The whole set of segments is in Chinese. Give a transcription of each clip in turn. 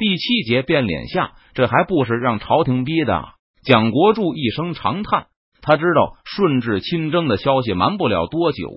第七节变脸下，这还不是让朝廷逼的？蒋国柱一声长叹，他知道顺治亲征的消息瞒不了多久，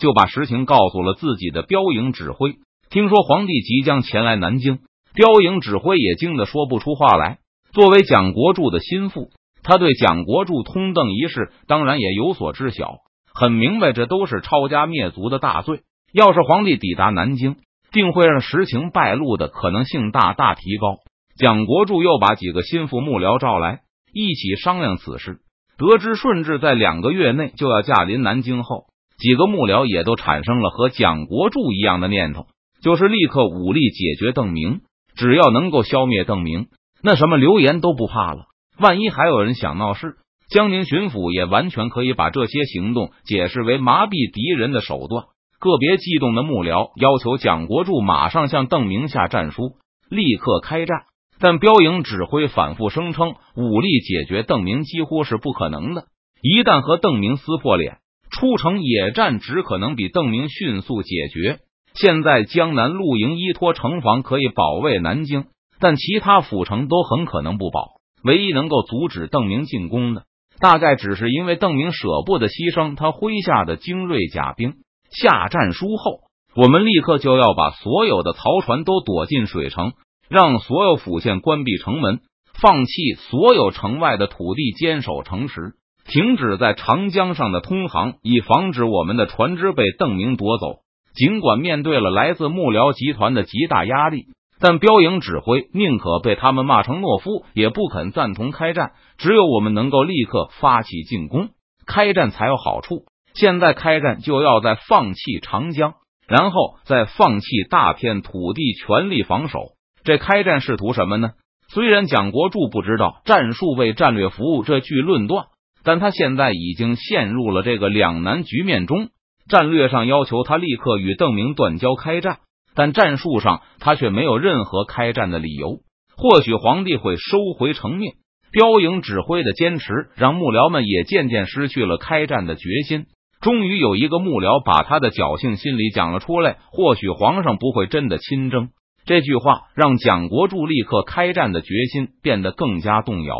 就把实情告诉了自己的标营指挥。听说皇帝即将前来南京，标营指挥也惊得说不出话来。作为蒋国柱的心腹，他对蒋国柱通邓一事当然也有所知晓，很明白这都是抄家灭族的大罪。要是皇帝抵达南京，定会让实情败露的可能性大大提高。蒋国柱又把几个心腹幕僚召来，一起商量此事。得知顺治在两个月内就要驾临南京后，几个幕僚也都产生了和蒋国柱一样的念头，就是立刻武力解决邓明。只要能够消灭邓明，那什么流言都不怕了。万一还有人想闹事，江宁巡抚也完全可以把这些行动解释为麻痹敌人的手段。个别激动的幕僚要求蒋国柱马上向邓明下战书，立刻开战。但标营指挥反复声称，武力解决邓明几乎是不可能的。一旦和邓明撕破脸，出城野战只可能比邓明迅速解决。现在江南陆营依托城防可以保卫南京，但其他府城都很可能不保。唯一能够阻止邓明进攻的，大概只是因为邓明舍不得牺牲他麾下的精锐甲兵。下战书后，我们立刻就要把所有的曹船都躲进水城，让所有府县关闭城门，放弃所有城外的土地，坚守城池，停止在长江上的通航，以防止我们的船只被邓明夺走。尽管面对了来自幕僚集团的极大压力，但标营指挥宁可被他们骂成懦夫，也不肯赞同开战。只有我们能够立刻发起进攻，开战才有好处。现在开战就要在放弃长江，然后再放弃大片土地，全力防守。这开战是图什么呢？虽然蒋国柱不知道“战术为战略服务”这句论断，但他现在已经陷入了这个两难局面中。战略上要求他立刻与邓明断交开战，但战术上他却没有任何开战的理由。或许皇帝会收回成命。标营指挥的坚持让幕僚们也渐渐失去了开战的决心。终于有一个幕僚把他的侥幸心理讲了出来：或许皇上不会真的亲征。这句话让蒋国柱立刻开战的决心变得更加动摇。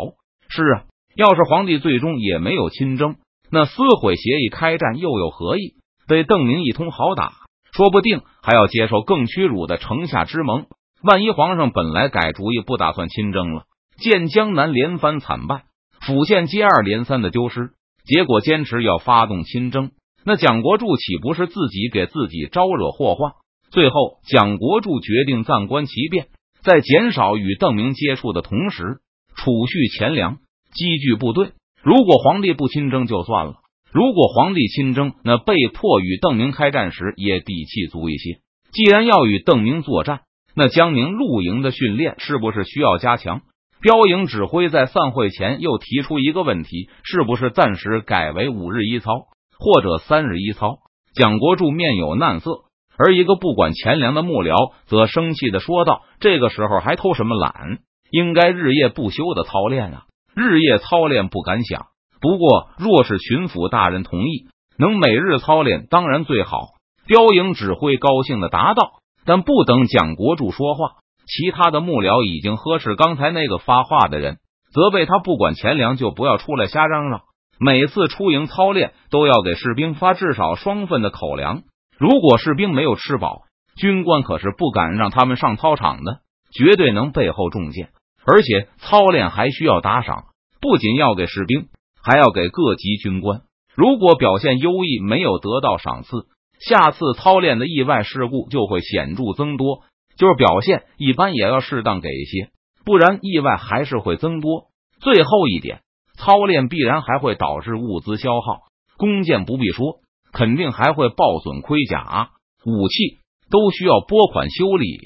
是啊，要是皇帝最终也没有亲征，那撕毁协议开战又有何意？被邓明一通好打，说不定还要接受更屈辱的城下之盟。万一皇上本来改主意，不打算亲征了，见江南连番惨败，府县接二连三的丢失，结果坚持要发动亲征，那蒋国柱岂不是自己给自己招惹祸患？最后，蒋国柱决定暂观其变，在减少与邓明接触的同时，储蓄钱粮，积聚部队。如果皇帝不亲征就算了。如果皇帝亲征，那被迫与邓明开战时也底气足一些。既然要与邓明作战，那江宁露营的训练是不是需要加强？标营指挥在散会前又提出一个问题：是不是暂时改为五日一操，或者三日一操？蒋国柱面有难色，而一个不管钱粮的幕僚则生气的说道：“这个时候还偷什么懒？应该日夜不休的操练啊！日夜操练不敢想。”不过，若是巡抚大人同意，能每日操练，当然最好。标营指挥高兴的答道。但不等蒋国柱说话，其他的幕僚已经呵斥刚才那个发话的人，责备他不管钱粮就不要出来瞎嚷嚷。每次出营操练，都要给士兵发至少双份的口粮。如果士兵没有吃饱，军官可是不敢让他们上操场的，绝对能背后中箭。而且操练还需要打赏，不仅要给士兵。还要给各级军官，如果表现优异，没有得到赏赐，下次操练的意外事故就会显著增多。就是表现一般，也要适当给一些，不然意外还是会增多。最后一点，操练必然还会导致物资消耗，弓箭不必说，肯定还会爆损盔甲、武器，都需要拨款修理。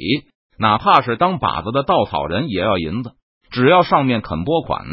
哪怕是当靶子的稻草人也要银子，只要上面肯拨款，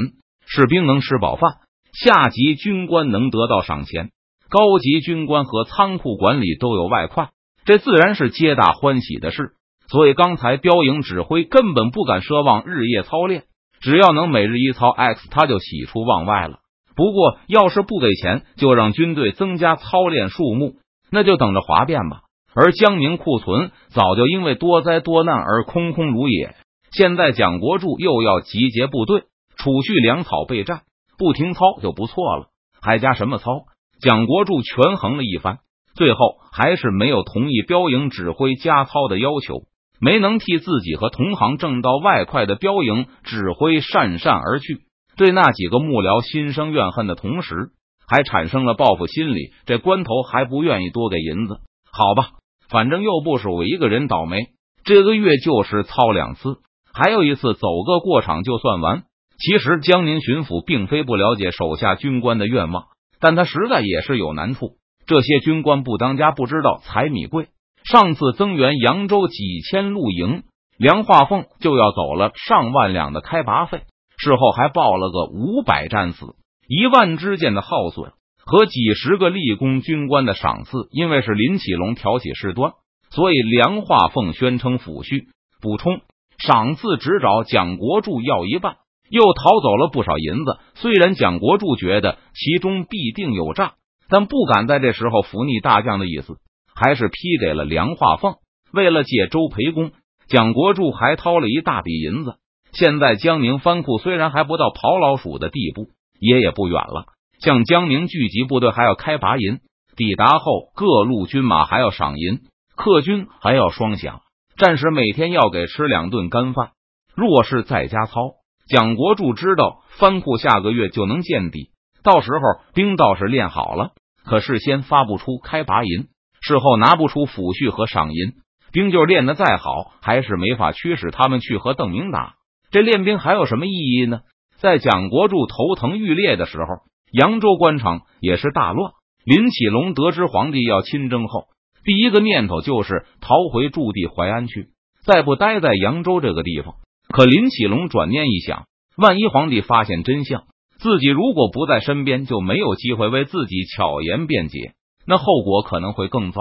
士兵能吃饱饭。下级军官能得到赏钱，高级军官和仓库管理都有外快，这自然是皆大欢喜的事。所以刚才标营指挥根本不敢奢望日夜操练，只要能每日一操 X，他就喜出望外了。不过要是不给钱，就让军队增加操练数目，那就等着哗变吧。而江宁库存早就因为多灾多难而空空如也，现在蒋国柱又要集结部队，储蓄粮草备战，不停操就不错了，还加什么操？蒋国柱权衡了一番，最后还是没有同意标营指挥加操的要求，没能替自己和同行挣到外快的标营指挥讪讪而去，对那几个幕僚心生怨恨的同时，还产生了报复心理。这关头还不愿意多给银子？好吧，反正又不是我一个人倒霉，这个月就是操两次，还有一次走个过场就算完。其实江宁巡抚并非不了解手下军官的愿望。但他实在也是有难处，这些军官不当家，不知道柴米贵。上次增援扬州几千露营，梁化凤就要走了上万两的开拔费，事后还报了个五百战死、一万支箭的耗损和几十个立功军官的赏赐。因为是林启龙挑起事端，所以梁化凤宣称抚恤补充赏赐只找蒋国柱要一半。又逃走了不少银子。虽然蒋国柱觉得其中必定有诈，但不敢在这时候扶逆大将的意思，还是批给了梁化凤。为了借周培公，蒋国柱还掏了一大笔银子。现在江宁藩库虽然还不到刨老鼠的地步，也也不远了。向江宁聚集部队还要开拔银，抵达后各路军马还要赏银，客军还要双饷，战士每天要给吃两顿干饭。若是在家操。蒋国柱知道藩库下个月就能见底，到时候兵倒是练好了，可事先发不出开拔银，事后拿不出抚恤和赏银，兵就练得再好，还是没法驱使他们去和邓明打。这练兵还有什么意义呢？在蒋国柱头疼欲裂的时候，扬州官场也是大乱。林启龙得知皇帝要亲征后，第一个念头就是逃回驻地淮安去，再不待在扬州这个地方。可林启龙转念一想，万一皇帝发现真相，自己如果不在身边，就没有机会为自己巧言辩解，那后果可能会更糟。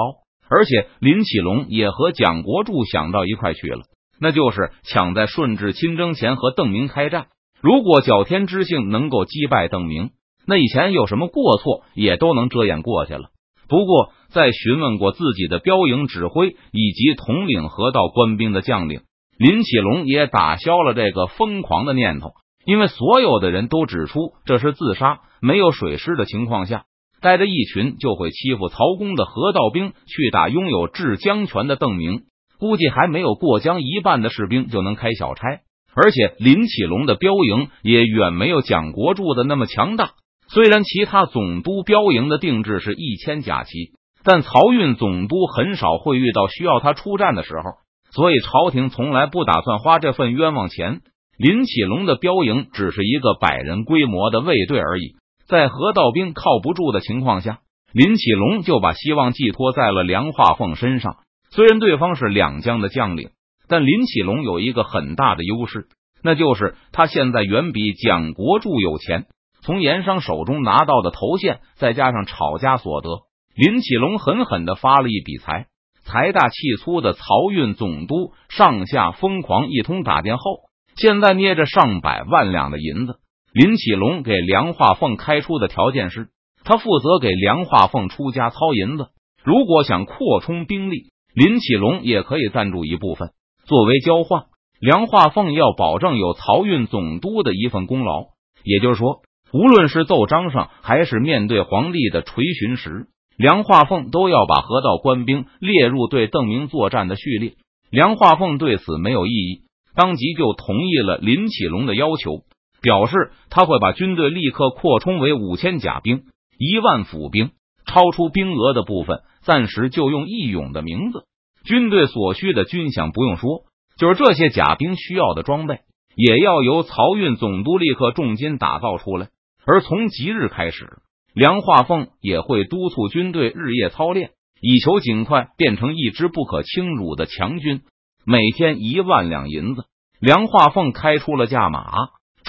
而且林启龙也和蒋国柱想到一块去了，那就是抢在顺治亲征前和邓明开战。如果角天知姓能够击败邓明，那以前有什么过错也都能遮掩过去了。不过，在询问过自己的标营指挥以及统领河道官兵的将领。林启龙也打消了这个疯狂的念头，因为所有的人都指出这是自杀，没有水师的情况下，带着一群就会欺负曹公的河道兵去打拥有治江权的邓明，估计还没有过江一半的士兵就能开小差。而且林启龙的标营也远没有蒋国柱的那么强大。虽然其他总督标营的定制是一千甲骑，但漕运总督很少会遇到需要他出战的时候。所以朝廷从来不打算花这份冤枉钱。林启龙的标营只是一个百人规模的卫队而已。在河道兵靠不住的情况下，林启龙就把希望寄托在了梁化凤身上。虽然对方是两江的将领，但林启龙有一个很大的优势，那就是他现在远比蒋国柱有钱。从盐商手中拿到的头衔，再加上炒家所得，林启龙狠狠的发了一笔财。财大气粗的漕运总督上下疯狂一通打电后，现在捏着上百万两的银子。林启龙给梁化凤开出的条件是，他负责给梁化凤出家操银子。如果想扩充兵力，林启龙也可以赞助一部分作为交换。梁化凤要保证有漕运总督的一份功劳，也就是说，无论是奏章上还是面对皇帝的垂询时。梁化凤都要把河道官兵列入对邓明作战的序列。梁化凤对此没有异议，当即就同意了林启龙的要求，表示他会把军队立刻扩充为五千甲兵、一万府兵，超出兵额的部分暂时就用义勇的名字。军队所需的军饷不用说，就是这些甲兵需要的装备，也要由漕运总督立刻重金打造出来。而从即日开始。梁化凤也会督促军队日夜操练，以求尽快变成一支不可轻辱的强军。每天一万两银子，梁化凤开出了价码。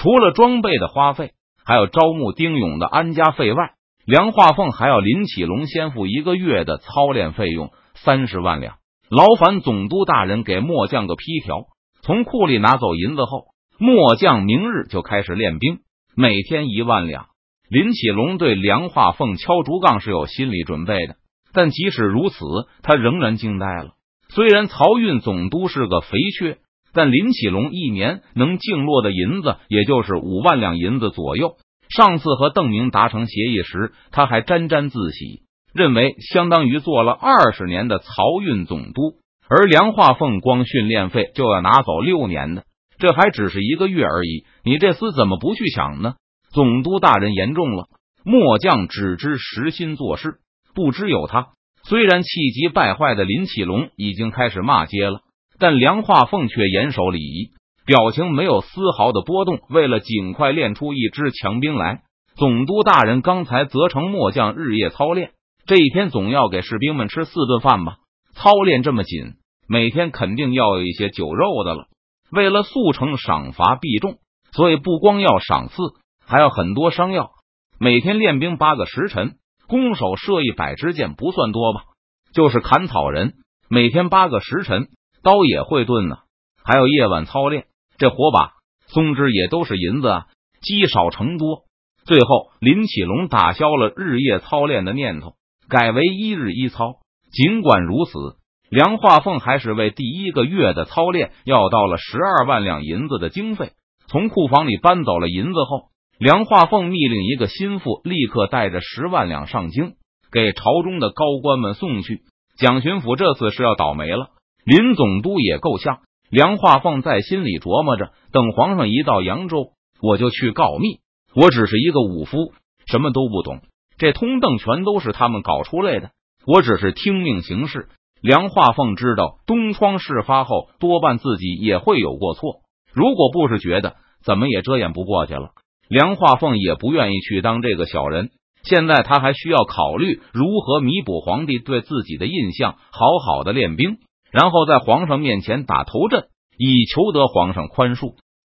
除了装备的花费，还有招募丁勇的安家费外，梁化凤还要林启龙先付一个月的操练费用三十万两。劳烦总督大人给末将个批条，从库里拿走银子后，末将明日就开始练兵，每天一万两。林启龙对梁化凤敲竹杠是有心理准备的，但即使如此，他仍然惊呆了。虽然漕运总督是个肥缺，但林启龙一年能净落的银子也就是五万两银子左右。上次和邓明达成协议时，他还沾沾自喜，认为相当于做了二十年的漕运总督。而梁化凤光训练费就要拿走六年呢，这还只是一个月而已。你这厮怎么不去抢呢？总督大人言重了，末将只知实心做事，不知有他。虽然气急败坏的林启龙已经开始骂街了，但梁化凤却严守礼仪，表情没有丝毫的波动。为了尽快练出一支强兵来，总督大人刚才责成末将日夜操练，这一天总要给士兵们吃四顿饭吧？操练这么紧。每天肯定要有一些酒肉的了。为了速成赏罚必重，所以不光要赏赐，还要很多伤药。每天练兵八个时辰，攻守射一百支箭，不算多吧？就是砍草人，每天八个时辰，刀也会钝呢。还有夜晚操练，这火把、松枝也都是银子啊。积少成多，最后林启龙打消了日夜操练的念头，改为一日一操。尽管如此。梁化凤还是为第一个月的操练要到了十二万两银子的经费。从库房里搬走了银子后，梁化凤密令一个心腹立刻带着十万两上京，给朝中的高官们送去。蒋巡抚这次是要倒霉了，林总督也够呛。梁化凤在心里琢磨着：等皇上一到扬州，我就去告密。我只是一个武夫，什么都不懂，这通邓全都是他们搞出来的，我只是听命行事。梁化凤知道东窗事发后，多半自己也会有过错。如果不是觉得怎么也遮掩不过去了，梁化凤也不愿意去当这个小人。现在他还需要考虑如何弥补皇帝对自己的印象，好好的练兵，然后在皇上面前打头阵，以求得皇上宽恕。